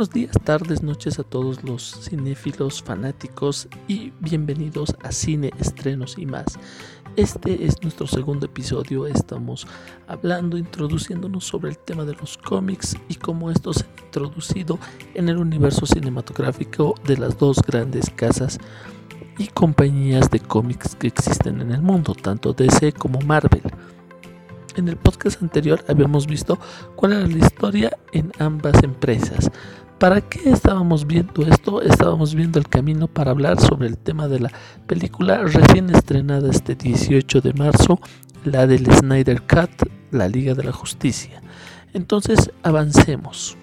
buenos días, tardes, noches a todos los cinéfilos, fanáticos y bienvenidos a Cine, Estrenos y más. Este es nuestro segundo episodio, estamos hablando, introduciéndonos sobre el tema de los cómics y cómo estos se han introducido en el universo cinematográfico de las dos grandes casas y compañías de cómics que existen en el mundo, tanto DC como Marvel. En el podcast anterior habíamos visto cuál era la historia en ambas empresas. ¿Para qué estábamos viendo esto? Estábamos viendo el camino para hablar sobre el tema de la película recién estrenada este 18 de marzo, la del Snyder Cut, la Liga de la Justicia. Entonces avancemos.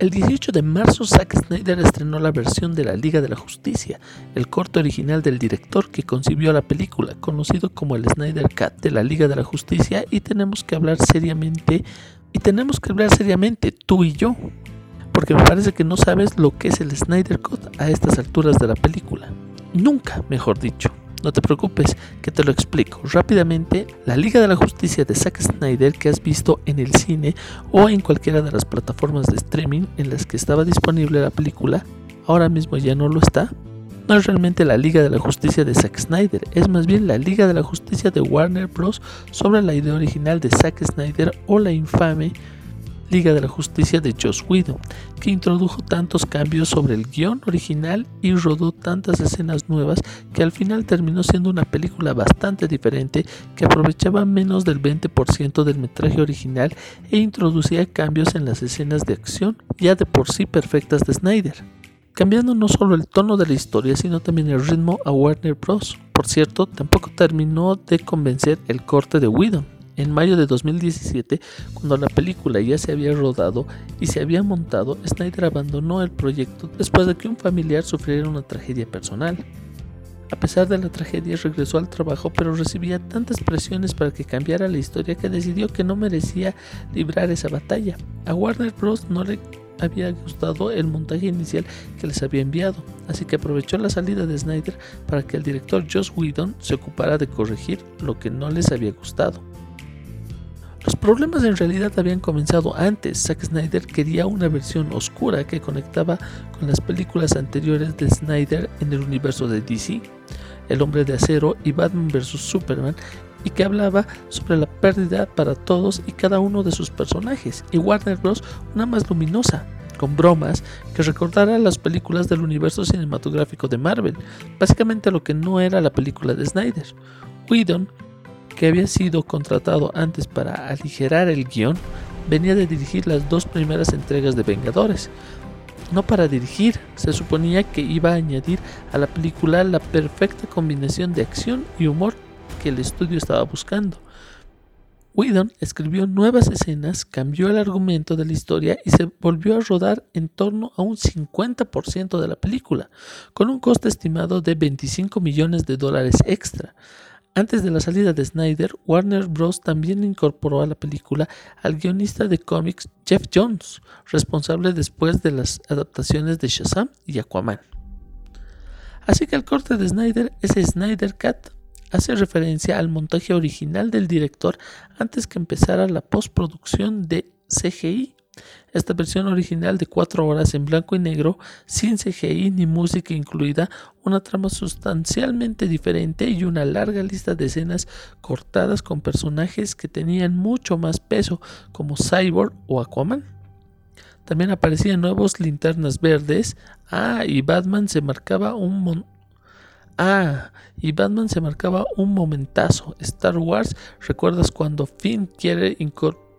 El 18 de marzo, Zack Snyder estrenó la versión de la Liga de la Justicia, el corte original del director que concibió la película, conocido como el Snyder Cut de la Liga de la Justicia, y tenemos que hablar seriamente, y tenemos que hablar seriamente, tú y yo, porque me parece que no sabes lo que es el Snyder Cut a estas alturas de la película. Nunca, mejor dicho. No te preocupes, que te lo explico. Rápidamente, la Liga de la Justicia de Zack Snyder que has visto en el cine o en cualquiera de las plataformas de streaming en las que estaba disponible la película, ahora mismo ya no lo está. No es realmente la Liga de la Justicia de Zack Snyder, es más bien la Liga de la Justicia de Warner Bros. sobre la idea original de Zack Snyder o la infame Liga de la Justicia de Joss Whedon, que introdujo tantos cambios sobre el guion original y rodó tantas escenas nuevas que al final terminó siendo una película bastante diferente que aprovechaba menos del 20% del metraje original e introducía cambios en las escenas de acción ya de por sí perfectas de Snyder cambiando no solo el tono de la historia, sino también el ritmo a Warner Bros. Por cierto, tampoco terminó de convencer el corte de Whedon, en mayo de 2017, cuando la película ya se había rodado y se había montado, Snyder abandonó el proyecto después de que un familiar sufriera una tragedia personal. A pesar de la tragedia regresó al trabajo, pero recibía tantas presiones para que cambiara la historia que decidió que no merecía librar esa batalla. A Warner Bros. no le había gustado el montaje inicial que les había enviado, así que aprovechó la salida de Snyder para que el director Joss Whedon se ocupara de corregir lo que no les había gustado. Problemas en realidad habían comenzado antes. Zack Snyder quería una versión oscura que conectaba con las películas anteriores de Snyder en el universo de DC, El hombre de acero y Batman vs. Superman, y que hablaba sobre la pérdida para todos y cada uno de sus personajes, y Warner Bros. una más luminosa, con bromas que recordara las películas del universo cinematográfico de Marvel, básicamente lo que no era la película de Snyder. Whedon que había sido contratado antes para aligerar el guion, venía de dirigir las dos primeras entregas de Vengadores. No para dirigir, se suponía que iba a añadir a la película la perfecta combinación de acción y humor que el estudio estaba buscando. Whedon escribió nuevas escenas, cambió el argumento de la historia y se volvió a rodar en torno a un 50% de la película, con un coste estimado de 25 millones de dólares extra. Antes de la salida de Snyder, Warner Bros. también incorporó a la película al guionista de cómics Jeff Jones, responsable después de las adaptaciones de Shazam y Aquaman. Así que el corte de Snyder, ese Snyder Cut, hace referencia al montaje original del director antes que empezara la postproducción de CGI esta versión original de 4 horas en blanco y negro, sin CGI ni música incluida, una trama sustancialmente diferente y una larga lista de escenas cortadas con personajes que tenían mucho más peso, como Cyborg o Aquaman. También aparecían nuevos linternas verdes. Ah, y Batman se marcaba un Ah, y Batman se marcaba un momentazo. Star Wars, ¿recuerdas cuando Finn quiere incorporar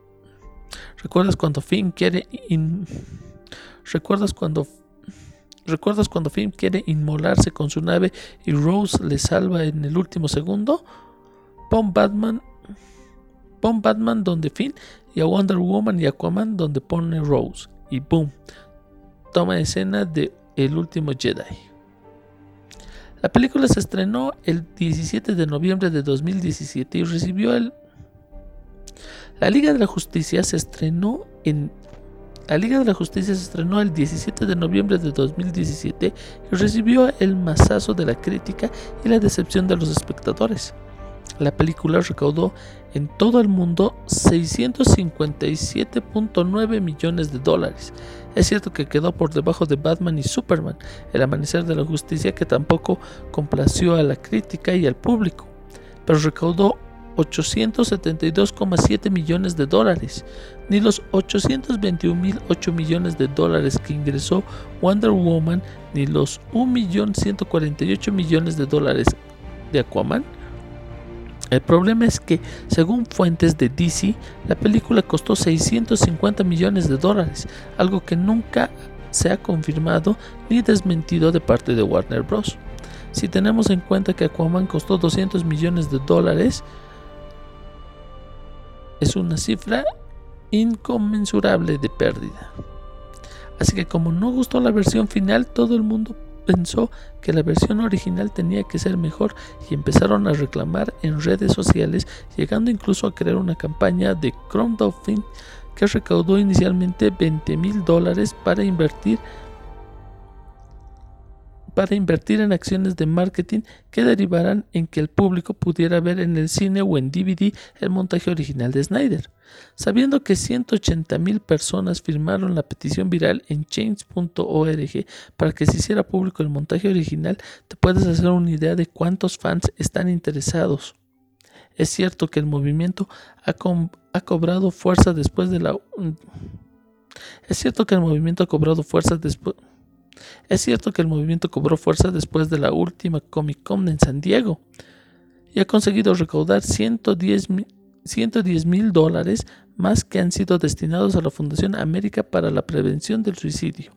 ¿Recuerdas cuando Finn quiere ¿Recuerdas cuando ¿Recuerdas cuando Finn quiere inmolarse con su nave y Rose le salva en el último segundo? Pon Batman Pon Batman donde Finn y a Wonder Woman y Aquaman donde pone Rose y boom. Toma escena de El último Jedi. La película se estrenó el 17 de noviembre de 2017 y recibió el la Liga de la Justicia se estrenó en la Liga de la Justicia se estrenó el 17 de noviembre de 2017 y recibió el mazazo de la crítica y la decepción de los espectadores. La película recaudó en todo el mundo 657.9 millones de dólares. Es cierto que quedó por debajo de Batman y Superman, El Amanecer de la Justicia, que tampoco complació a la crítica y al público, pero recaudó 872,7 millones de dólares, ni los 821.008 millones de dólares que ingresó Wonder Woman, ni los 1.148 millones de dólares de Aquaman el problema es que, según fuentes de DC, la película costó 650 millones de dólares, algo que nunca se ha confirmado ni desmentido de parte de Warner Bros. Si tenemos en cuenta que Aquaman costó 200 millones de dólares, es una cifra inconmensurable de pérdida. Así que como no gustó la versión final, todo el mundo pensó que la versión original tenía que ser mejor y empezaron a reclamar en redes sociales, llegando incluso a crear una campaña de crowdfunding que recaudó inicialmente 20 mil dólares para invertir para invertir en acciones de marketing que derivarán en que el público pudiera ver en el cine o en DVD el montaje original de Snyder. Sabiendo que 180.000 personas firmaron la petición viral en change.org para que se hiciera público el montaje original, te puedes hacer una idea de cuántos fans están interesados. Es cierto que el movimiento ha, ha cobrado fuerza después de la... Es cierto que el movimiento ha cobrado fuerza después... Es cierto que el movimiento cobró fuerza después de la última Comic Con en San Diego y ha conseguido recaudar 110 mil dólares más que han sido destinados a la Fundación América para la Prevención del Suicidio,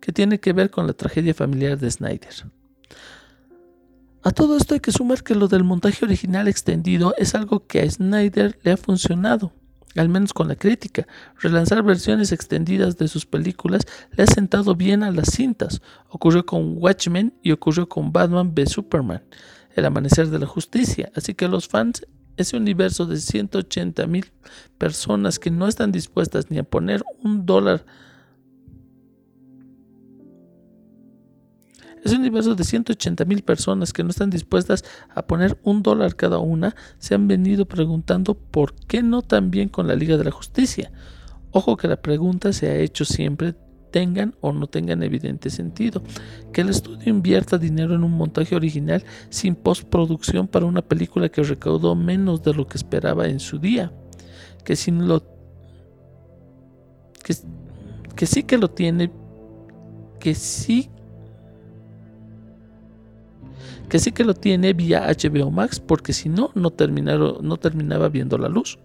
que tiene que ver con la tragedia familiar de Snyder. A todo esto hay que sumar que lo del montaje original extendido es algo que a Snyder le ha funcionado al menos con la crítica. Relanzar versiones extendidas de sus películas le ha sentado bien a las cintas. Ocurrió con Watchmen y ocurrió con Batman v Superman, El Amanecer de la Justicia. Así que los fans, ese universo de 180 mil personas que no están dispuestas ni a poner un dólar Es un universo de 180 mil personas que no están dispuestas a poner un dólar cada una. Se han venido preguntando por qué no también con la Liga de la Justicia. Ojo que la pregunta se ha hecho siempre tengan o no tengan evidente sentido. Que el estudio invierta dinero en un montaje original sin postproducción para una película que recaudó menos de lo que esperaba en su día. Que sin lo que sí que lo tiene que sí que sí que lo tiene vía HBO Max porque si no, no, no terminaba viendo la luz.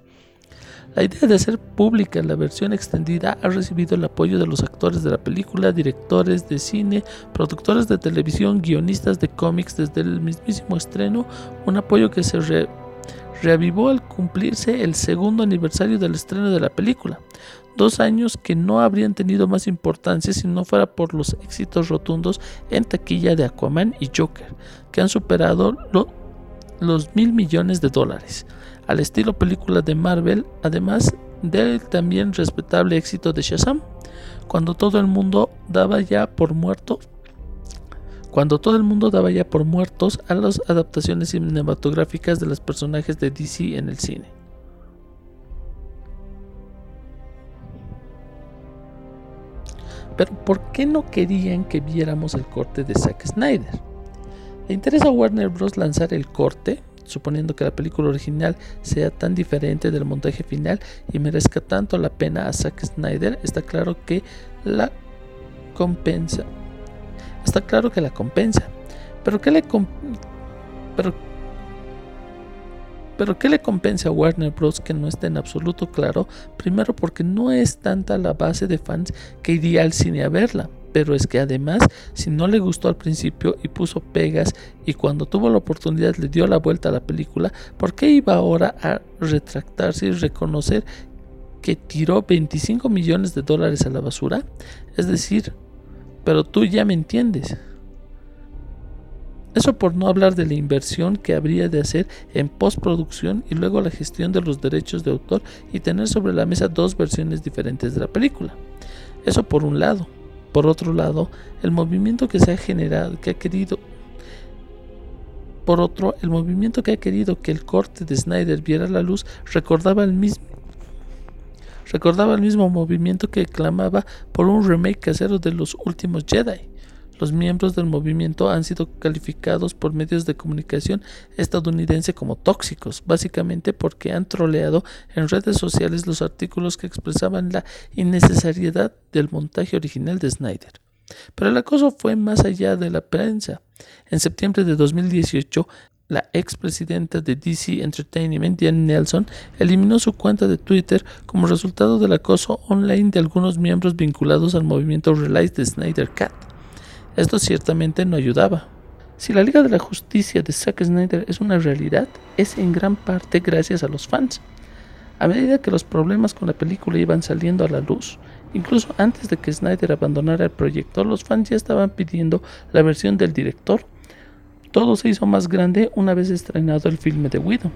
La idea de hacer pública la versión extendida ha recibido el apoyo de los actores de la película, directores de cine, productores de televisión, guionistas de cómics desde el mismísimo estreno, un apoyo que se reavivó al cumplirse el segundo aniversario del estreno de la película, dos años que no habrían tenido más importancia si no fuera por los éxitos rotundos en taquilla de Aquaman y Joker, que han superado los mil millones de dólares, al estilo película de Marvel, además del también respetable éxito de Shazam, cuando todo el mundo daba ya por muerto cuando todo el mundo daba ya por muertos a las adaptaciones cinematográficas de los personajes de DC en el cine. Pero ¿por qué no querían que viéramos el corte de Zack Snyder? ¿Le interesa a Warner Bros. lanzar el corte, suponiendo que la película original sea tan diferente del montaje final y merezca tanto la pena a Zack Snyder? Está claro que la compensa. Está claro que la compensa. Pero ¿qué le pero pero ¿qué le compensa a Warner Bros. que no esté en absoluto claro? Primero porque no es tanta la base de fans que iría al cine a verla. Pero es que además, si no le gustó al principio y puso pegas y cuando tuvo la oportunidad le dio la vuelta a la película, ¿por qué iba ahora a retractarse y reconocer que tiró 25 millones de dólares a la basura? Es decir, pero tú ya me entiendes. Eso por no hablar de la inversión que habría de hacer en postproducción y luego la gestión de los derechos de autor y tener sobre la mesa dos versiones diferentes de la película. Eso por un lado. Por otro lado, el movimiento que se ha generado, que ha querido Por otro, el movimiento que ha querido que el corte de Snyder viera la luz recordaba el mismo recordaba el mismo movimiento que clamaba por un remake casero de los últimos Jedi. Los miembros del movimiento han sido calificados por medios de comunicación estadounidense como tóxicos, básicamente porque han troleado en redes sociales los artículos que expresaban la innecesariedad del montaje original de Snyder. Pero el acoso fue más allá de la prensa. En septiembre de 2018, la expresidenta de DC Entertainment, Diane Nelson, eliminó su cuenta de Twitter como resultado del acoso online de algunos miembros vinculados al movimiento Release de Snyder Cat. Esto ciertamente no ayudaba. Si la Liga de la Justicia de Zack Snyder es una realidad, es en gran parte gracias a los fans. A medida que los problemas con la película iban saliendo a la luz, incluso antes de que Snyder abandonara el proyecto, los fans ya estaban pidiendo la versión del director. Todo se hizo más grande una vez estrenado el filme de Widow.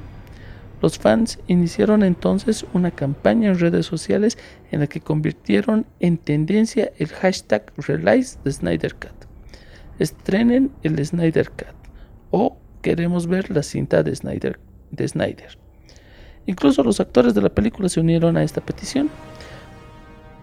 Los fans iniciaron entonces una campaña en redes sociales en la que convirtieron en tendencia el hashtag Release de Snyder. Estrenen el Snyder Cut o queremos ver la cinta de. De Snyder. Incluso los actores de la película se unieron a esta petición.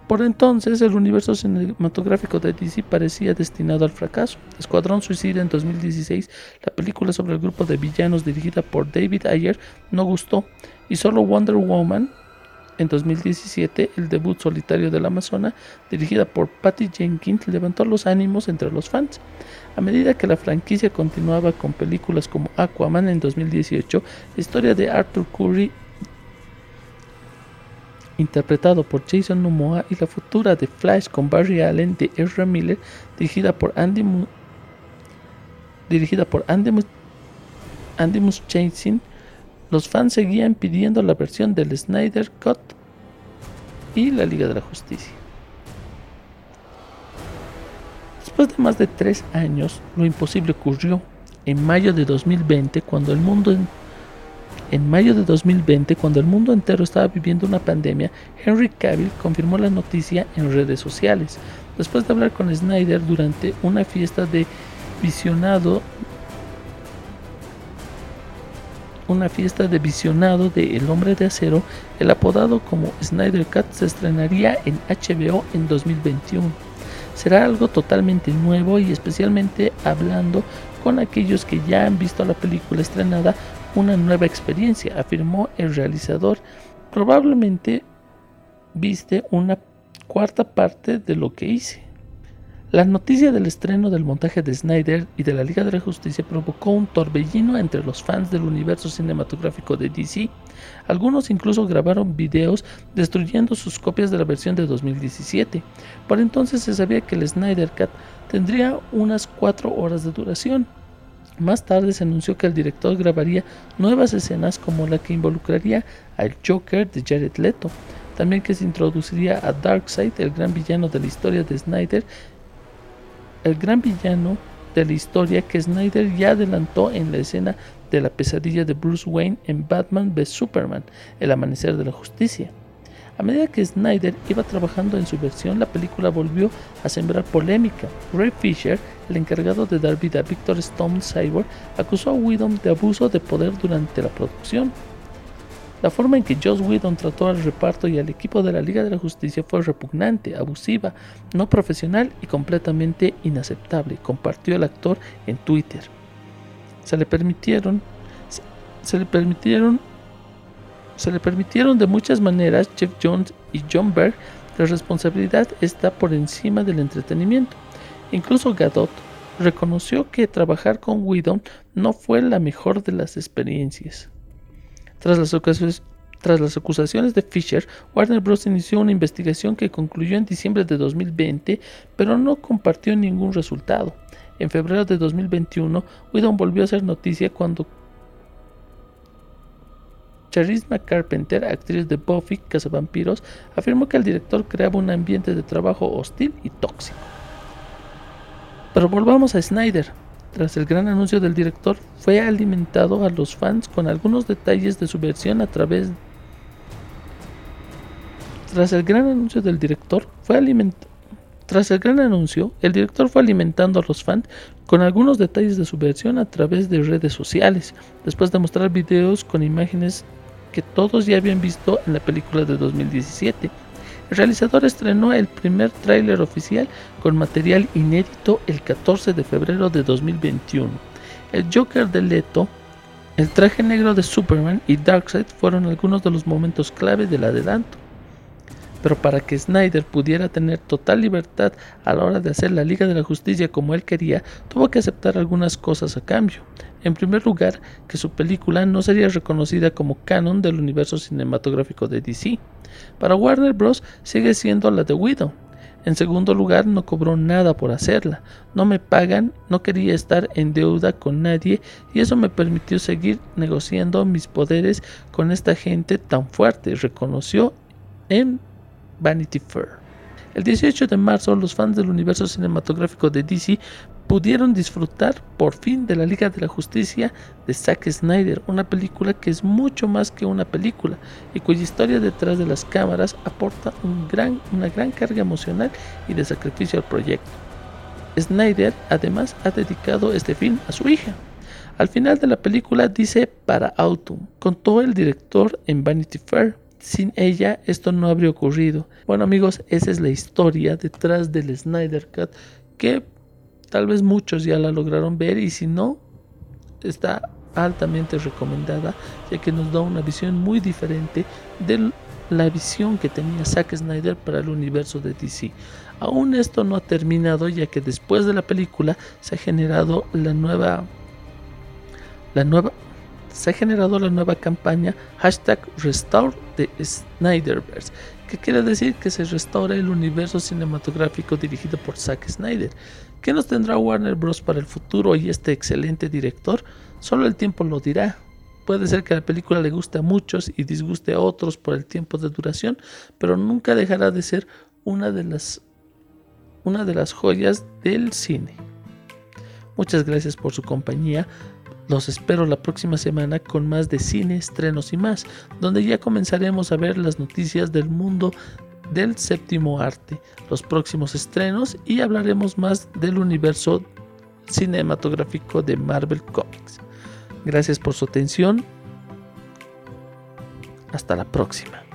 Por entonces, el universo cinematográfico de DC parecía destinado al fracaso. Escuadrón Suicida en 2016, la película sobre el grupo de villanos dirigida por David Ayer, no gustó, y solo Wonder Woman en 2017, el debut solitario de la Amazona, dirigida por Patty Jenkins, levantó los ánimos entre los fans. A medida que la franquicia continuaba con películas como Aquaman en 2018, la historia de Arthur Curry interpretado por Jason Momoa, y la futura de Flash con Barry Allen de Ezra Miller, dirigida por Andy, dirigida por Andy, Andy los fans seguían pidiendo la versión del Snyder Cut y la Liga de la Justicia. Después de más de tres años, lo imposible ocurrió. En mayo de 2020, cuando el mundo en mayo de 2020, cuando el mundo entero estaba viviendo una pandemia, Henry Cavill confirmó la noticia en redes sociales. Después de hablar con Snyder durante una fiesta de visionado una fiesta de visionado de El Hombre de Acero, el apodado como Snyder Cut se estrenaría en HBO en 2021. Será algo totalmente nuevo y especialmente hablando con aquellos que ya han visto la película estrenada, una nueva experiencia, afirmó el realizador. Probablemente viste una cuarta parte de lo que hice. La noticia del estreno del montaje de Snyder y de la Liga de la Justicia provocó un torbellino entre los fans del universo cinematográfico de DC. Algunos incluso grabaron videos destruyendo sus copias de la versión de 2017. Por entonces se sabía que el Snyder Cut tendría unas 4 horas de duración. Más tarde se anunció que el director grabaría nuevas escenas como la que involucraría al Joker de Jared Leto, también que se introduciría a Darkseid, el gran villano de la historia de Snyder, el gran villano de la historia que Snyder ya adelantó en la escena de la pesadilla de Bruce Wayne en Batman vs Superman, El Amanecer de la Justicia. A medida que Snyder iba trabajando en su versión, la película volvió a sembrar polémica. Ray Fisher, el encargado de dar vida a Victor Stone Cyborg, acusó a Whedon de abuso de poder durante la producción. La forma en que Joss Whedon trató al reparto y al equipo de la Liga de la Justicia fue repugnante, abusiva, no profesional y completamente inaceptable, compartió el actor en Twitter. Se le permitieron se, le permitieron se le permitieron de muchas maneras Jeff Jones y John Berg, la responsabilidad está por encima del entretenimiento. Incluso Gadot reconoció que trabajar con Whedon no fue la mejor de las experiencias. Tras las, acusaciones de Fisher, Warner Bros. inició una investigación que concluyó en diciembre de 2020, pero no compartió ningún resultado. En febrero de 2021, Whedon volvió a hacer noticia cuando Charisma Carpenter, actriz de Buffy, Vampiros, afirmó que el director creaba un ambiente de trabajo hostil y tóxico. Pero volvamos a Snyder. Tras el gran anuncio del director, fue alimentado a los fans con algunos detalles de su versión a través Tras el gran anuncio del director, fue Tras el gran anuncio, el director fue alimentando a los fans con algunos detalles de su versión a través de redes sociales, después de mostrar videos con imágenes que todos ya habían visto en la película de 2017. El realizador estrenó el primer tráiler oficial con material inédito el 14 de febrero de 2021. El Joker de Leto, el traje negro de Superman y Darkseid fueron algunos de los momentos clave del adelanto. Pero para que Snyder pudiera tener total libertad a la hora de hacer la Liga de la Justicia como él quería, tuvo que aceptar algunas cosas a cambio. En primer lugar, que su película no sería reconocida como canon del universo cinematográfico de DC. Para Warner Bros. sigue siendo la de Widow. En segundo lugar, no cobró nada por hacerla. No me pagan, no quería estar en deuda con nadie y eso me permitió seguir negociando mis poderes con esta gente tan fuerte, reconoció en Vanity Fair. El 18 de marzo, los fans del universo cinematográfico de DC pudieron disfrutar por fin de la Liga de la Justicia de Zack Snyder, una película que es mucho más que una película y cuya historia detrás de las cámaras aporta una gran carga emocional y de sacrificio al proyecto. Snyder además ha dedicado este film a su hija. Al final de la película dice para Autumn, contó el director en Vanity Fair. Sin ella esto no habría ocurrido. Bueno amigos, esa es la historia detrás del Snyder Cut que tal vez muchos ya la lograron ver y si no, está altamente recomendada ya que nos da una visión muy diferente de la visión que tenía Zack Snyder para el universo de DC. Aún esto no ha terminado ya que después de la película se ha generado la nueva la nueva se ha generado la nueva campaña hashtag Restore the Snyderverse, que quiere decir que se restaura el universo cinematográfico dirigido por Zack Snyder. ¿Qué nos tendrá Warner Bros. para el futuro y este excelente director? Solo el tiempo lo dirá. Puede ser que la película le guste a muchos y disguste a otros por el tiempo de duración, pero nunca dejará de ser una de las, una de las joyas del cine. Muchas gracias por su compañía. Los espero la próxima semana con más de cine, estrenos y más, donde ya comenzaremos a ver las noticias del mundo del séptimo arte, los próximos estrenos y hablaremos más del universo cinematográfico de Marvel Comics. Gracias por su atención. Hasta la próxima.